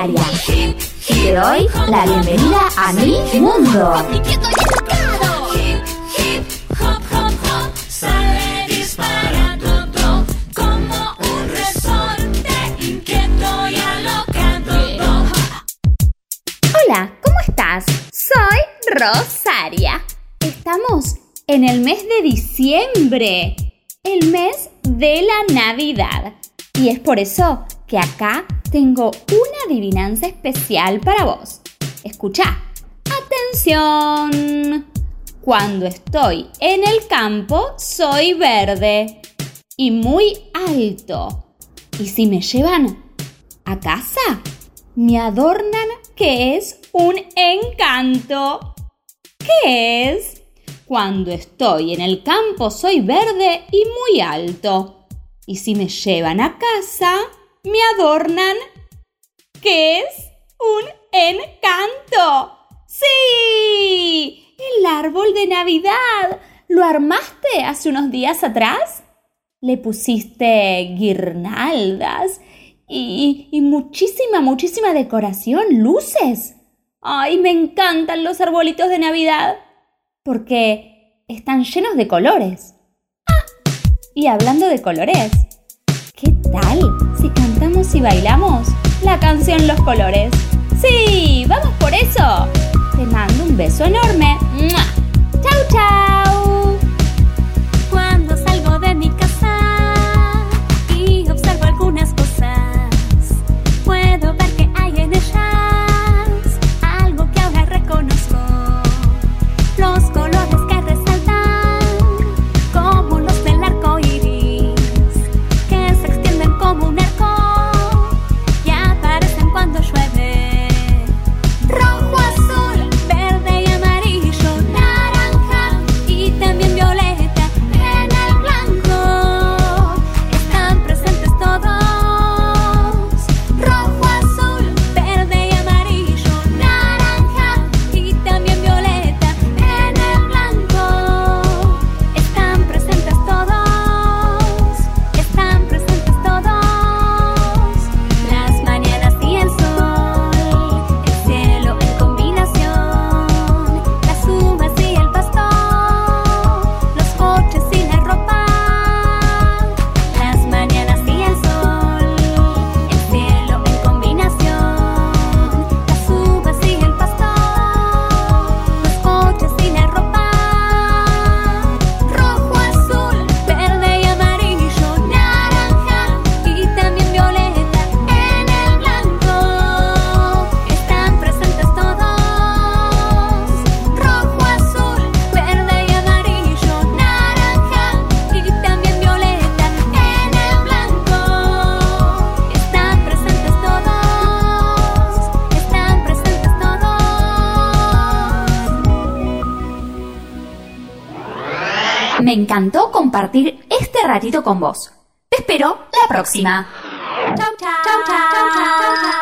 Rosaria. Y te doy la bienvenida a mi mundo. Hola, ¿cómo estás? Soy Rosaria. Estamos en el mes de diciembre, el mes de la Navidad. Y es por eso que acá tengo una adivinanza especial para vos. Escucha. Atención. Cuando estoy en el campo soy verde y muy alto. Y si me llevan a casa, me adornan que es un encanto. ¿Qué es? Cuando estoy en el campo soy verde y muy alto. Y si me llevan a casa, me adornan que es un encanto. ¡Sí! El árbol de Navidad. ¿Lo armaste hace unos días atrás? Le pusiste guirnaldas y, muchísima, muchísima decoración, luces. Ay, me encantan los arbolitos de Navidad porque están llenos de colores. Ah, y hablando de colores, ¿qué tal si cantamos y bailamos la canción Los Colores? Sí, vamos por eso. Te mando un beso enorme. ¡Mua! Me encantó compartir este ratito con vos. Te espero la próxima. Chau, chau, chau, chau, chau, chau.